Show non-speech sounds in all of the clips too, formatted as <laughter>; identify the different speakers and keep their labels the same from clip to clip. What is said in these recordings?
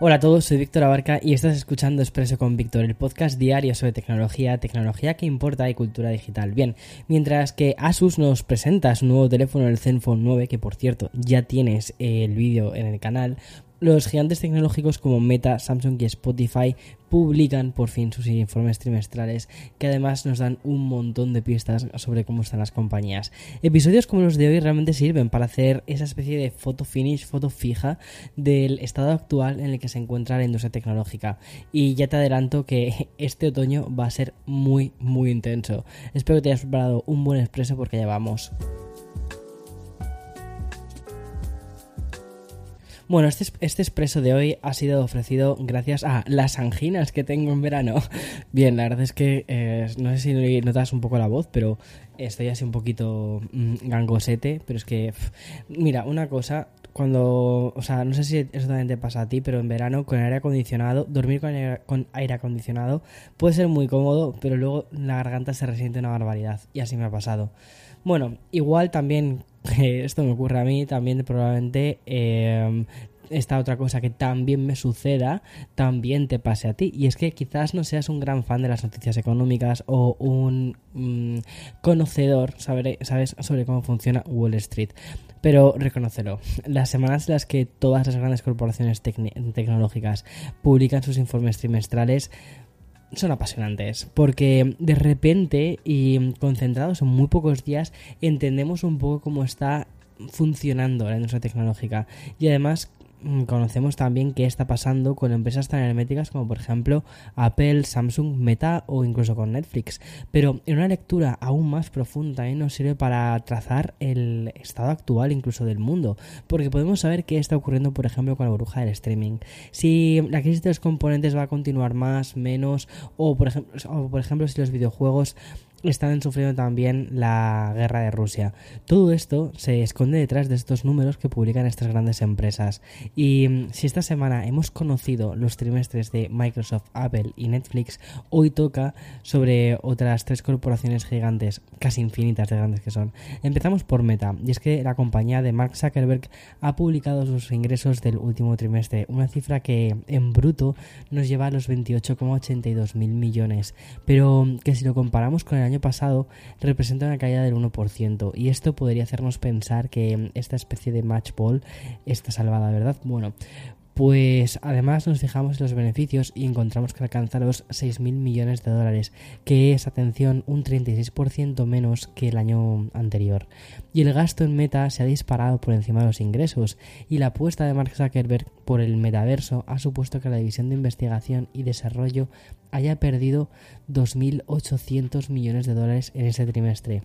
Speaker 1: Hola a todos, soy Víctor Abarca y estás escuchando Expreso con Víctor, el podcast diario sobre tecnología, tecnología que importa y cultura digital. Bien, mientras que Asus nos presenta su nuevo teléfono, el Zenfone 9, que por cierto ya tienes el vídeo en el canal, los gigantes tecnológicos como Meta, Samsung y Spotify publican por fin sus informes trimestrales que además nos dan un montón de pistas sobre cómo están las compañías. Episodios como los de hoy realmente sirven para hacer esa especie de foto finish, foto fija del estado actual en el que se encuentra la industria tecnológica. Y ya te adelanto que <laughs> este otoño va a ser muy, muy intenso. Espero que te hayas preparado un buen expreso porque ya vamos. Bueno, este, este expreso de hoy ha sido ofrecido gracias a las anginas que tengo en verano. <laughs> Bien, la verdad es que eh, no sé si notas un poco la voz, pero estoy así un poquito mm, gangosete. Pero es que, mira, una cosa, cuando, o sea, no sé si eso también te pasa a ti, pero en verano con aire acondicionado, dormir con aire, con aire acondicionado puede ser muy cómodo, pero luego la garganta se resiente una barbaridad. Y así me ha pasado. Bueno, igual también <laughs> esto me ocurre a mí, también probablemente eh, esta otra cosa que también me suceda, también te pase a ti. Y es que quizás no seas un gran fan de las noticias económicas o un mm, conocedor, ¿sabes?, sobre cómo funciona Wall Street. Pero reconócelo, <laughs> las semanas en las que todas las grandes corporaciones tecnológicas publican sus informes trimestrales son apasionantes porque de repente y concentrados en muy pocos días entendemos un poco cómo está funcionando la industria tecnológica. Y además conocemos también qué está pasando con empresas tan herméticas como por ejemplo Apple, Samsung, Meta o incluso con Netflix. Pero en una lectura aún más profunda ¿eh? nos sirve para trazar el estado actual incluso del mundo, porque podemos saber qué está ocurriendo por ejemplo con la burbuja del streaming. Si la crisis de los componentes va a continuar más, menos, o por ejemplo, o por ejemplo si los videojuegos están sufriendo también la guerra de Rusia. Todo esto se esconde detrás de estos números que publican estas grandes empresas. Y mm, si esta semana hemos conocido los trimestres de Microsoft, Apple y Netflix, hoy toca sobre otras tres corporaciones gigantes, casi infinitas de grandes que son. Empezamos por Meta, y es que la compañía de Mark Zuckerberg ha publicado sus ingresos del último trimestre, una cifra que en bruto nos lleva a los 28,82 mil millones, pero que si lo comparamos con el año pasado representa una caída del 1% y esto podría hacernos pensar que esta especie de match ball está salvada, ¿verdad? Bueno, pues además nos fijamos en los beneficios y encontramos que alcanza los 6.000 millones de dólares, que es, atención, un 36% menos que el año anterior. Y el gasto en meta se ha disparado por encima de los ingresos, y la apuesta de Mark Zuckerberg por el metaverso ha supuesto que la división de investigación y desarrollo haya perdido 2.800 millones de dólares en ese trimestre.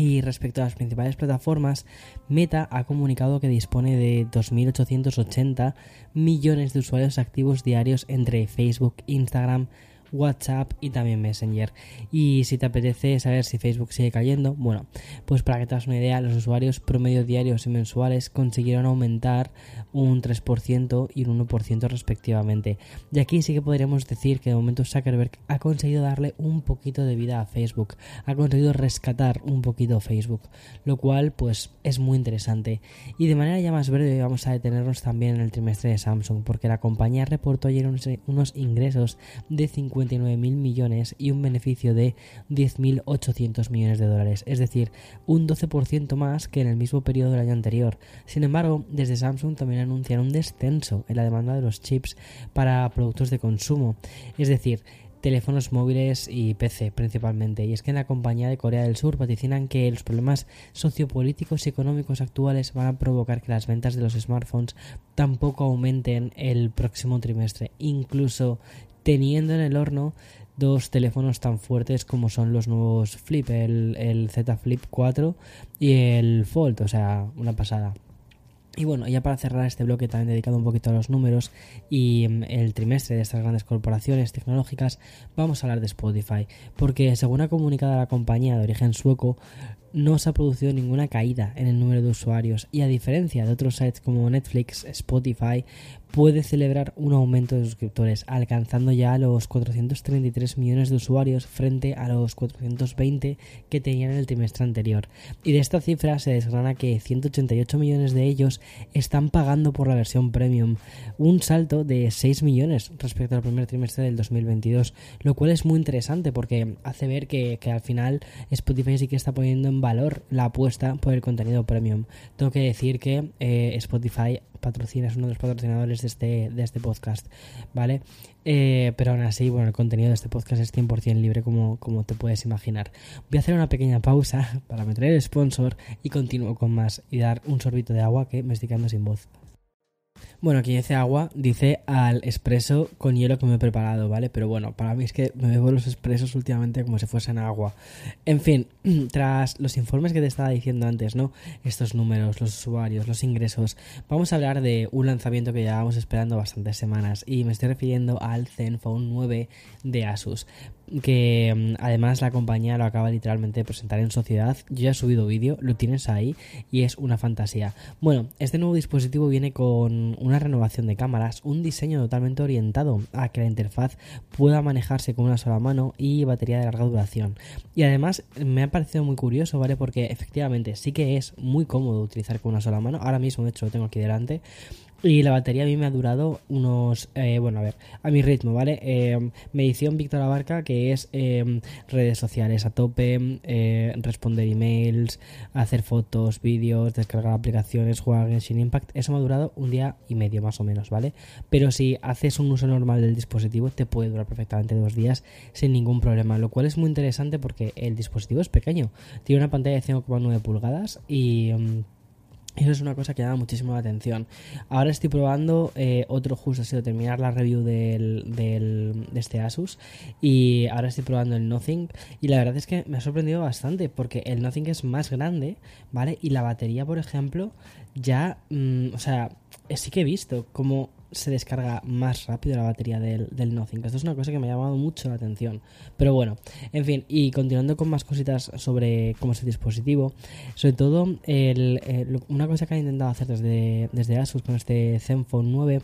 Speaker 1: Y respecto a las principales plataformas, Meta ha comunicado que dispone de 2.880 millones de usuarios activos diarios entre Facebook, Instagram, WhatsApp y también Messenger. Y si te apetece saber si Facebook sigue cayendo, bueno, pues para que te hagas una idea, los usuarios promedio diarios y mensuales consiguieron aumentar un 3% y un 1% respectivamente. Y aquí sí que podríamos decir que de momento Zuckerberg ha conseguido darle un poquito de vida a Facebook, ha conseguido rescatar un poquito Facebook, lo cual pues es muy interesante. Y de manera ya más breve vamos a detenernos también en el trimestre de Samsung, porque la compañía reportó ayer unos, unos ingresos de 50 mil millones y un beneficio de 10.800 millones de dólares, es decir, un 12% más que en el mismo periodo del año anterior. Sin embargo, desde Samsung también anuncian un descenso en la demanda de los chips para productos de consumo, es decir, teléfonos móviles y PC principalmente. Y es que en la compañía de Corea del Sur vaticinan que los problemas sociopolíticos y económicos actuales van a provocar que las ventas de los smartphones tampoco aumenten el próximo trimestre. Incluso teniendo en el horno dos teléfonos tan fuertes como son los nuevos Flip, el, Z Flip 4 y el Fold, o sea, una pasada. Y bueno, ya para cerrar este bloque también dedicado un poquito a los números y mm, el trimestre de estas grandes corporaciones tecnológicas, vamos a hablar de Spotify, porque según ha comunicado la compañía de origen sueco, no se ha producido ninguna caída en el número de usuarios y a diferencia de otros sites como Netflix, Spotify, puede celebrar un aumento de suscriptores, alcanzando ya los 433 millones de usuarios frente a los 420 que tenían en el trimestre anterior. Y de esta cifra se desgrana que 188 millones de ellos están pagando por la versión premium, un salto de 6 millones respecto al primer trimestre del 2022, lo cual es muy interesante porque hace ver que, al final Spotify sí que está poniendo en valor la apuesta por el contenido premium. Tengo que decir que eh, Spotify patrocina, es uno de los patrocinadores de este, de este podcast, ¿vale? Eh, pero aún así, bueno, el contenido de este podcast es 100% libre como, como te puedes imaginar. Voy a hacer una pequeña pausa <laughs> para meter el sponsor y continúo con más y dar un sorbito de agua que me estoy quedando sin voz. Bueno, aquí dice agua, dice al expreso con hielo que me he preparado, ¿vale? Pero bueno, para mí es que me bebo los expresos últimamente como si fuesen agua. En fin, <clears throat> tras los informes que te estaba diciendo antes, ¿no? Estos números, los usuarios, los ingresos, vamos a hablar de un lanzamiento que llevábamos esperando bastantes semanas y me estoy refiriendo al Zenfone 9 de Asus que mm, además la compañía lo acaba literalmente de presentar en sociedad. Yo ya he subido vídeo, lo tienes ahí y es una fantasía. Bueno, este nuevo dispositivo viene con una renovación de cámaras, un diseño totalmente orientado a que la interfaz pueda manejarse con una sola mano y batería de larga duración. Y además me ha parecido muy curioso, ¿vale? Porque efectivamente sí que es muy cómodo utilizar con una sola mano. Ahora mismo, de hecho, lo tengo aquí delante. Y la batería a mí me ha durado unos, eh, bueno, a ver, a mi ritmo, ¿vale? Eh, medición Víctor Abarca, que es eh, redes sociales a tope, responder emails, hacer fotos, vídeos, descargar aplicaciones, jugar Genshin Impact. Eso me ha durado un día y medio más o menos, ¿vale? Pero si haces un uso normal del dispositivo, te puede durar perfectamente dos días sin ningún problema, lo cual es muy interesante porque el dispositivo es pequeño. Tiene una pantalla de 5,9 pulgadas y... Mm, eso es una cosa que llama muchísimo la atención. Ahora estoy probando eh, otro justo, ha sido terminar la review del, del, de este Asus y ahora estoy probando el Nothing y la verdad es que me ha sorprendido bastante porque el Nothing es más grande, ¿vale? Y la batería, por ejemplo, ya, mm, o sea, sí que he visto como se descarga más rápido la batería del, del Nothing. Esto es una cosa que me ha llamado mucho la atención. Pero bueno, en fin, y continuando con más cositas sobre cómo es el dispositivo, sobre todo el, una cosa que han intentado hacer desde, desde Asus con este Zenfone 9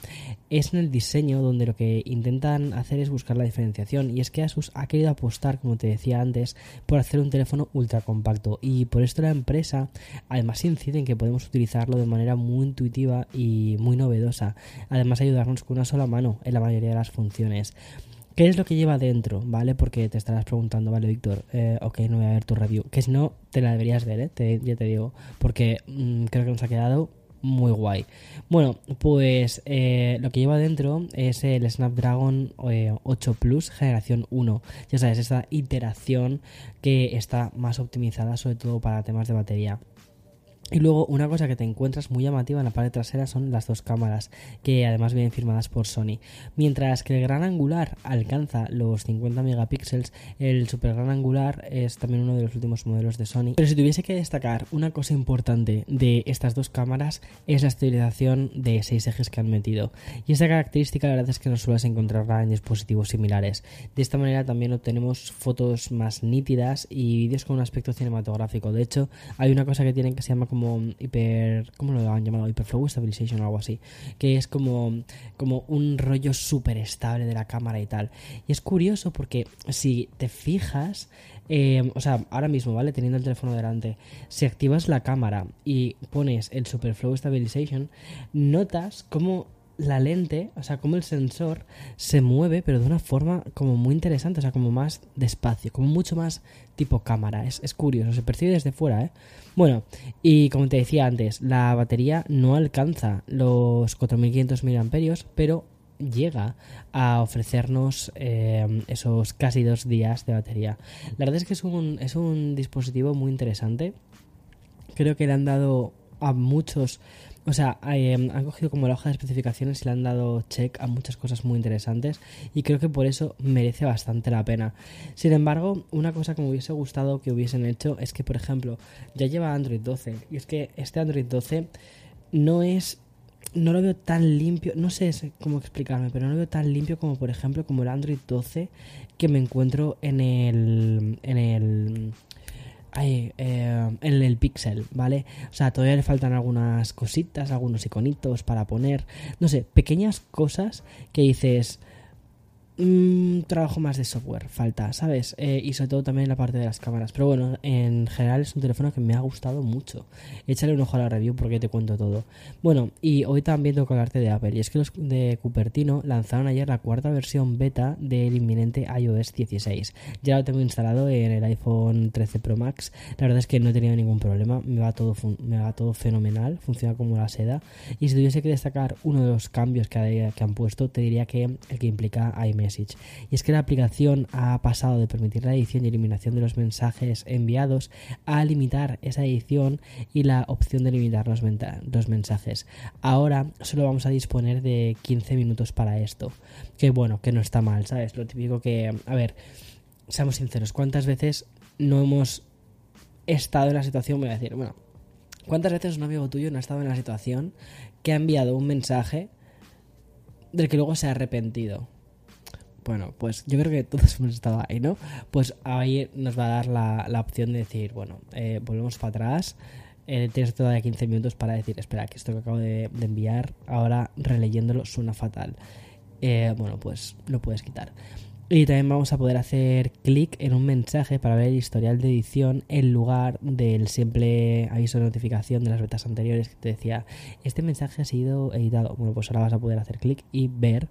Speaker 1: es en el diseño donde lo que intentan hacer es buscar la diferenciación y es que Asus ha querido apostar, como te decía antes, por hacer un teléfono ultra compacto y por esto la empresa además incide en que podemos utilizarlo de manera muy intuitiva y muy novedosa. Además ayudarnos con una sola mano en la mayoría de las funciones. ¿Qué es lo que lleva dentro? ¿Vale? Porque te estarás preguntando, vale, Víctor, eh, ok, no voy a ver tu review. Que si no, te la deberías ver, ¿eh? ya te digo, porque mm, creo que nos ha quedado muy guay. Bueno, pues eh, lo que lleva dentro es el Snapdragon 8 eh, Plus generación 1. Ya sabes, esta iteración que está más optimizada sobre todo para temas de batería. Y luego una cosa que te encuentras muy llamativa en la parte trasera son las dos cámaras, que además vienen firmadas por Sony. Mientras que el gran angular alcanza los 50 megapíxeles, el super gran angular es también uno de los últimos modelos de Sony. Pero si tuviese que destacar una cosa importante de estas dos cámaras es la estabilización de seis ejes que han metido. Y esta característica la verdad es que no sueles encontrarla en dispositivos similares. De esta manera también obtenemos fotos más nítidas y vídeos con un aspecto cinematográfico. De hecho, hay una cosa que tienen que se llama como hiper. ¿Cómo lo han llamado? Hyperflow Stabilization o algo así. Que es como, como un rollo súper estable de la cámara y tal. Y es curioso porque si te fijas. Eh, o sea, ahora mismo, ¿vale? Teniendo el teléfono delante, si activas la cámara y pones el Superflow Stabilization, notas como la lente, o sea, como el sensor se mueve, pero de una forma como muy interesante, o sea, como más despacio, como mucho más tipo cámara. Es, es curioso, se percibe desde fuera, ¿eh? Bueno, y como te decía antes, la batería no alcanza los 4500 mAh, pero llega a ofrecernos eh, esos casi dos días de batería. La verdad es que es un, es un dispositivo muy interesante. Creo que le han dado a muchos o sea, em, han cogido como la hoja de especificaciones y le han dado check a muchas cosas muy interesantes y creo que por eso merece bastante la pena. Sin embargo, una cosa que me hubiese gustado que hubiesen hecho es que, por ejemplo, ya lleva Android 12 y es que este Android 12 no es no lo veo tan limpio, no sé cómo explicarme, pero no lo veo tan limpio como por ejemplo como el Android 12 que me encuentro en el en el en el Pixel, ¿vale? O sea, todavía le faltan algunas cositas, algunos iconitos para poner, no sé, pequeñas cosas que dices, un trabajo más de software falta, ¿sabes? Eh, y sobre todo también en la parte de las cámaras. Pero bueno, en general es un teléfono que me ha gustado mucho. Échale un ojo a la review porque te cuento todo. Bueno, y hoy también tengo que hablarte de Apple. Y es que los de Cupertino lanzaron ayer la cuarta versión beta del inminente iOS 16. Ya lo tengo instalado en el iPhone 13 Pro Max. La verdad es que no he tenido ningún problema. Me va todo, me va todo fenomenal. Funciona como la seda. Y si tuviese que destacar uno de los cambios que, han puesto, te diría que el que implica iMessage y es que la aplicación ha pasado de permitir la edición y eliminación de los mensajes enviados a limitar esa edición y la opción de limitar los, los mensajes. Ahora solo vamos a disponer de 15 minutos para esto. Que bueno, que no está mal, ¿sabes? Lo típico que, a ver, seamos sinceros, ¿cuántas veces no hemos estado en la situación? Voy a decir, bueno, ¿cuántas veces un amigo tuyo no ha estado en la situación que ha enviado un mensaje del que luego se ha arrepentido? Bueno, pues yo creo que todos hemos estado ahí, ¿no? Pues ahí nos va a dar la, opción de decir, bueno, eh, volvemos para atrás. Eh, tienes todavía 15 minutos para decir, espera, que esto que acabo de, enviar, ahora releyéndolo suena fatal. Eh, bueno, pues lo puedes quitar. Y también vamos a poder hacer clic en un mensaje para ver el historial de edición en lugar del simple aviso de notificación de las betas anteriores que te decía, este mensaje ha sido editado. Bueno, pues ahora vas a poder hacer clic y ver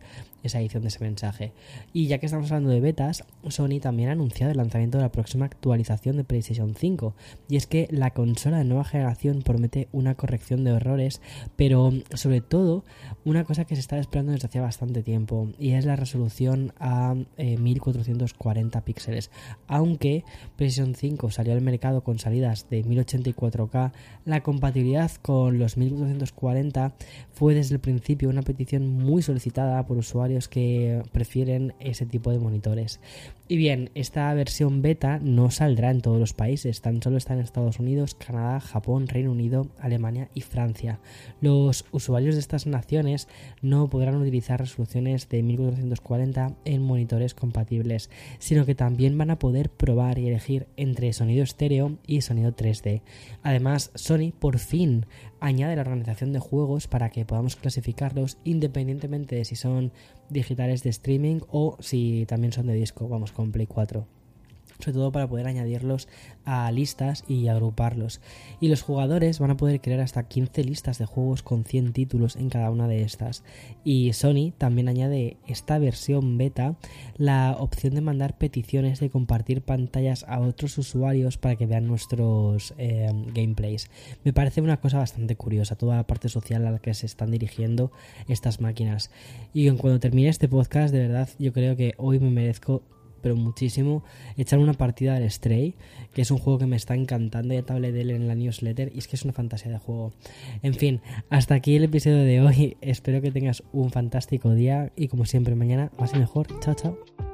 Speaker 1: esa edición de ese mensaje. Y ya que estamos hablando de betas, Sony también ha anunciado el lanzamiento de la próxima actualización de PlayStation 5. Y es que la consola de nueva generación promete una corrección de errores, pero sobre todo una cosa que se está esperando desde hace bastante tiempo, y es la resolución a 1440 eh, píxeles. Aunque PlayStation 5 salió al mercado con salidas de 1084K, la compatibilidad con los 1440 fue desde el principio una petición muy solicitada por usuarios que prefieren ese tipo de monitores. Y bien, esta versión beta no saldrá en todos los países, tan solo está en Estados Unidos, Canadá, Japón, Reino Unido, Alemania y Francia. Los usuarios de estas naciones no podrán utilizar resoluciones de 1440 en monitores compatibles, sino que también van a poder probar y elegir entre sonido estéreo y sonido 3D. Además, Sony por fin añade la organización de juegos para que podamos clasificarlos independientemente de si son digitales de streaming o si también son de disco, vamos con Play 4 sobre todo para poder añadirlos a listas y agruparlos. Y los jugadores van a poder crear hasta 15 listas de juegos con 100 títulos en cada una de estas. Y Sony también añade esta versión beta la opción de mandar peticiones de compartir pantallas a otros usuarios para que vean nuestros eh, gameplays. Me parece una cosa bastante curiosa, toda la parte social a la que se están dirigiendo estas máquinas. Y cuando termine este podcast, de verdad, yo creo que hoy me merezco pero muchísimo, echar una partida al Stray, que es un juego que me está encantando, ya te hablé de él en la newsletter y es que es una fantasía de juego. En fin, hasta aquí el episodio de hoy, espero que tengas un fantástico día y como siempre mañana más y mejor, chao chao.